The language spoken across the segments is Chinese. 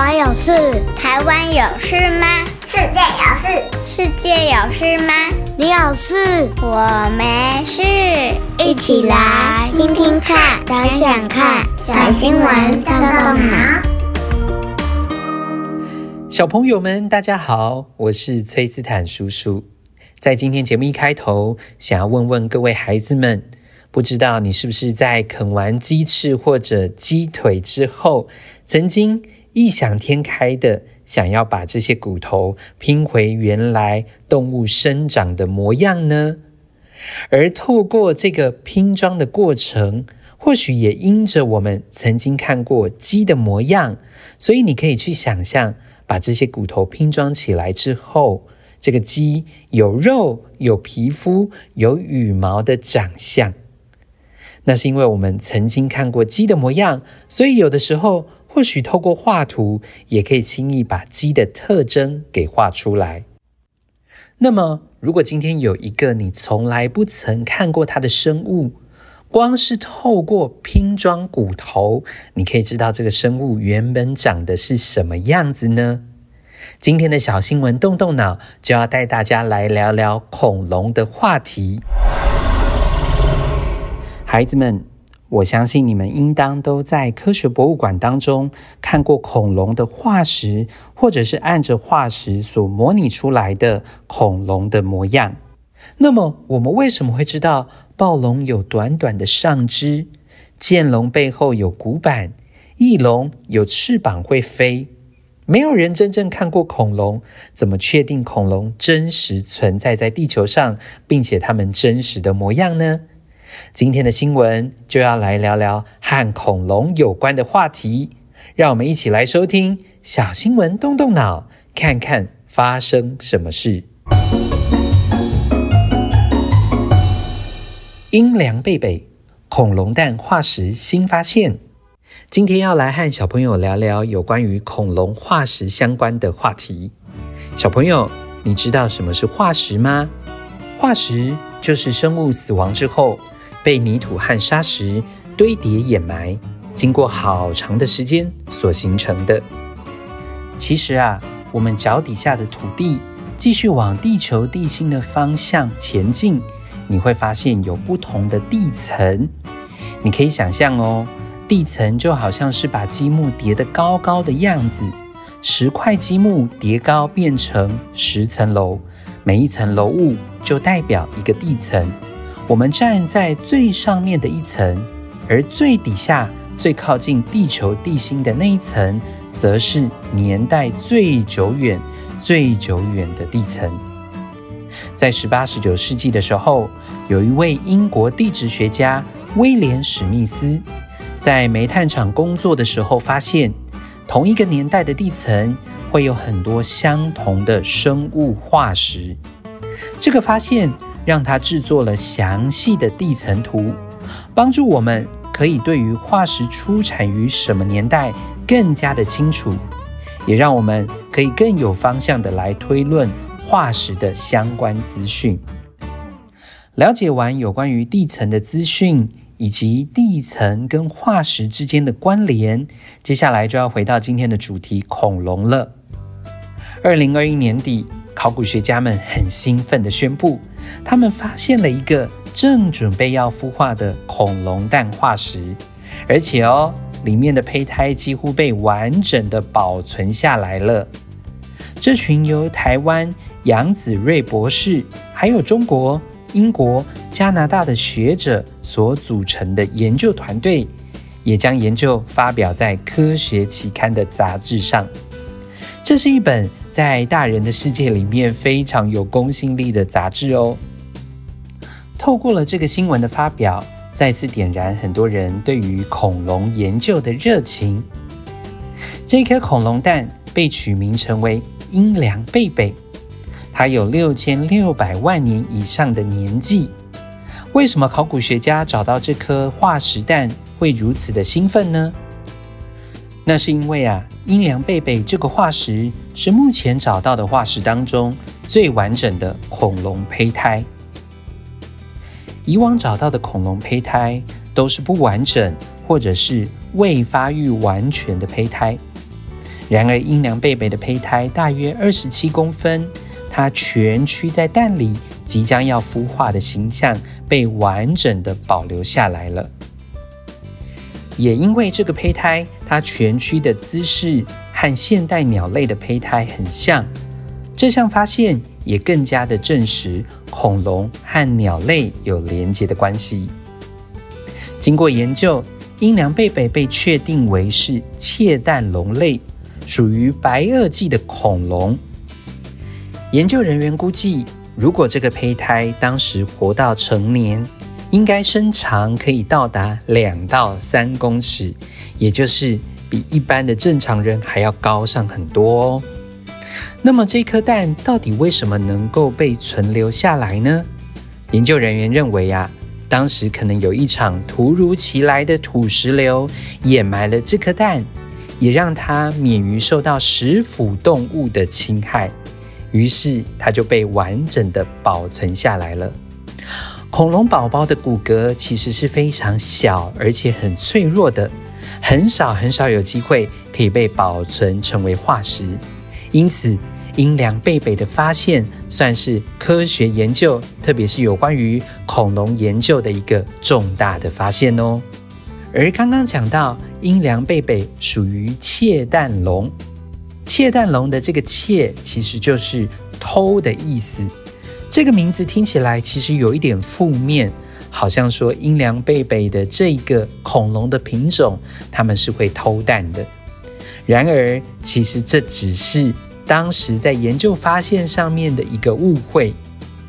湾有事？台湾有事吗？世界有事？世界有事吗？你有事？我没事。一起来听听看，想想看，小新闻动动脑。小朋友们，大家好，我是崔斯坦叔叔。在今天节目一开头，想要问问各位孩子们。不知道你是不是在啃完鸡翅或者鸡腿之后，曾经异想天开的想要把这些骨头拼回原来动物生长的模样呢？而透过这个拼装的过程，或许也因着我们曾经看过鸡的模样，所以你可以去想象，把这些骨头拼装起来之后，这个鸡有肉、有皮肤、有羽毛的长相。那是因为我们曾经看过鸡的模样，所以有的时候或许透过画图，也可以轻易把鸡的特征给画出来。那么，如果今天有一个你从来不曾看过它的生物，光是透过拼装骨头，你可以知道这个生物原本长的是什么样子呢？今天的小新闻动动脑，就要带大家来聊聊恐龙的话题。孩子们，我相信你们应当都在科学博物馆当中看过恐龙的化石，或者是按着化石所模拟出来的恐龙的模样。那么，我们为什么会知道暴龙有短短的上肢，剑龙背后有骨板，翼龙有翅膀会飞？没有人真正看过恐龙，怎么确定恐龙真实存在在地球上，并且它们真实的模样呢？今天的新闻就要来聊聊和恐龙有关的话题，让我们一起来收听小新闻，动动脑，看看发生什么事。英良贝贝恐龙蛋化石新发现，今天要来和小朋友聊聊有关于恐龙化石相关的话题。小朋友，你知道什么是化石吗？化石就是生物死亡之后，被泥土和沙石堆叠掩埋，经过好长的时间所形成的。其实啊，我们脚底下的土地继续往地球地心的方向前进，你会发现有不同的地层。你可以想象哦，地层就好像是把积木叠得高高的样子，十块积木叠高变成十层楼，每一层楼物就代表一个地层。我们站在最上面的一层，而最底下、最靠近地球地心的那一层，则是年代最久远、最久远的地层。在十八、十九世纪的时候，有一位英国地质学家威廉史密斯，在煤炭厂工作的时候，发现同一个年代的地层会有很多相同的生物化石。这个发现，让他制作了详细的地层图，帮助我们可以对于化石出产于什么年代更加的清楚，也让我们可以更有方向的来推论化石的相关资讯。了解完有关于地层的资讯以及地层跟化石之间的关联，接下来就要回到今天的主题——恐龙了。二零二一年底，考古学家们很兴奋地宣布，他们发现了一个正准备要孵化的恐龙蛋化石，而且哦，里面的胚胎几乎被完整的保存下来了。这群由台湾杨子睿博士，还有中国、英国、加拿大的学者所组成的研究团队，也将研究发表在科学期刊的杂志上。这是一本在大人的世界里面非常有公信力的杂志哦。透过了这个新闻的发表，再次点燃很多人对于恐龙研究的热情。这颗恐龙蛋被取名成为英良贝贝，它有六千六百万年以上的年纪。为什么考古学家找到这颗化石蛋会如此的兴奋呢？那是因为啊，阴凉贝贝这个化石是目前找到的化石当中最完整的恐龙胚胎。以往找到的恐龙胚胎都是不完整或者是未发育完全的胚胎，然而，阴凉贝贝的胚胎大约二十七公分，它蜷曲在蛋里，即将要孵化的形象被完整的保留下来了。也因为这个胚胎，它蜷曲的姿势和现代鸟类的胚胎很像，这项发现也更加的证实恐龙和鸟类有连结的关系。经过研究，英良贝贝被确定为是窃蛋龙类。属于白垩纪的恐龙。研究人员估计，如果这个胚胎当时活到成年，应该身长可以到达两到三公尺，也就是比一般的正常人还要高上很多哦。那么这颗蛋到底为什么能够被存留下来呢？研究人员认为啊，当时可能有一场突如其来的土石流掩埋了这颗蛋。也让它免于受到食腐动物的侵害，于是它就被完整的保存下来了。恐龙宝宝的骨骼其实是非常小，而且很脆弱的，很少很少有机会可以被保存成为化石。因此，阴凉贝贝的发现算是科学研究，特别是有关于恐龙研究的一个重大的发现哦。而刚刚讲到阴凉贝贝属于窃蛋龙，窃蛋龙的这个“窃”其实就是偷的意思。这个名字听起来其实有一点负面，好像说英良贝贝的这一个恐龙的品种，他们是会偷蛋的。然而，其实这只是当时在研究发现上面的一个误会。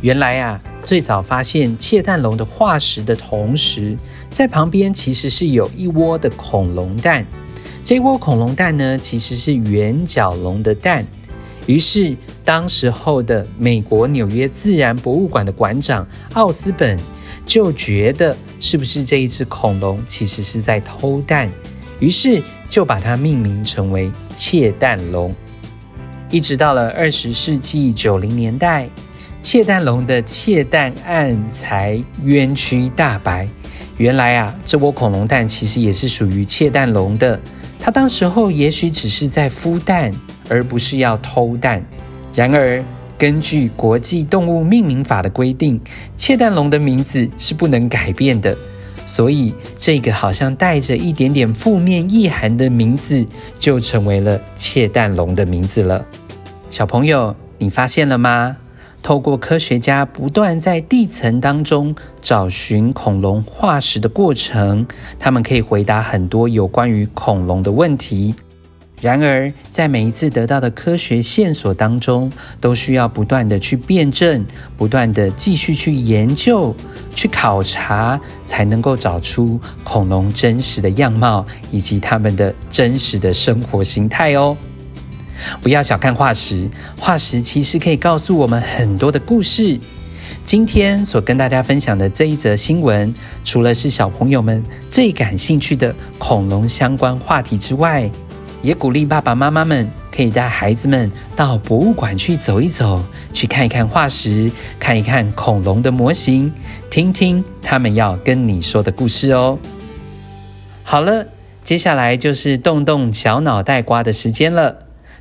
原来啊，最早发现窃蛋龙的化石的同时，在旁边其实是有一窝的恐龙蛋。这窝恐龙蛋呢，其实是圆角龙的蛋。于是，当时候的美国纽约自然博物馆的馆长奥斯本就觉得，是不是这一只恐龙其实是在偷蛋？于是就把它命名成为窃蛋龙。一直到了二十世纪九零年代。窃蛋龙的窃蛋案才冤屈大白。原来啊，这窝恐龙蛋其实也是属于窃蛋龙的。它当时候也许只是在孵蛋，而不是要偷蛋。然而，根据国际动物命名法的规定，窃蛋龙的名字是不能改变的。所以，这个好像带着一点点负面意涵的名字，就成为了窃蛋龙的名字了。小朋友，你发现了吗？透过科学家不断在地层当中找寻恐龙化石的过程，他们可以回答很多有关于恐龙的问题。然而，在每一次得到的科学线索当中，都需要不断的去辩证，不断的继续去研究、去考察，才能够找出恐龙真实的样貌以及它们的真实的生活形态哦。不要小看化石，化石其实可以告诉我们很多的故事。今天所跟大家分享的这一则新闻，除了是小朋友们最感兴趣的恐龙相关话题之外，也鼓励爸爸妈妈们可以带孩子们到博物馆去走一走，去看一看化石，看一看恐龙的模型，听听他们要跟你说的故事哦。好了，接下来就是动动小脑袋瓜的时间了。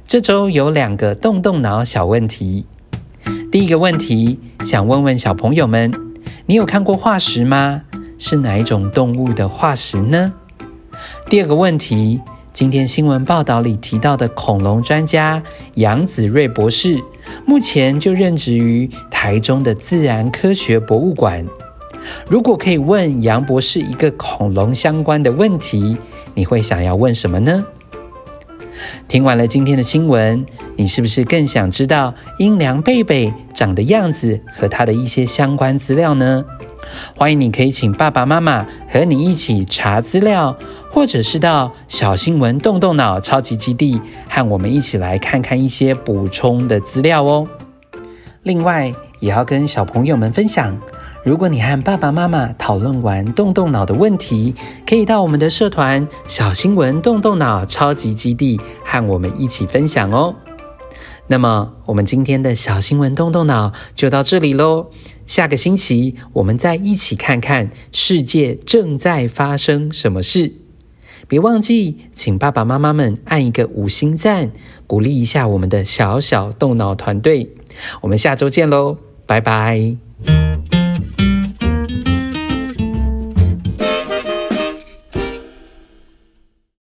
这周有两个动动脑小问题。第一个问题，想问问小朋友们，你有看过化石吗？是哪一种动物的化石呢？第二个问题，今天新闻报道里提到的恐龙专家杨子睿博士，目前就任职于台中的自然科学博物馆。如果可以问杨博士一个恐龙相关的问题，你会想要问什么呢？听完了今天的新闻，你是不是更想知道英良贝贝长的样子和它的一些相关资料呢？欢迎你可以请爸爸妈妈和你一起查资料，或者是到小新闻动动脑超级基地和我们一起来看看一些补充的资料哦。另外，也要跟小朋友们分享。如果你和爸爸妈妈讨论完动动脑的问题，可以到我们的社团“小新闻动动脑超级基地”和我们一起分享哦。那么，我们今天的小新闻动动脑就到这里喽。下个星期我们再一起看看世界正在发生什么事。别忘记请爸爸妈妈们按一个五星赞，鼓励一下我们的小小动脑团队。我们下周见喽，拜拜。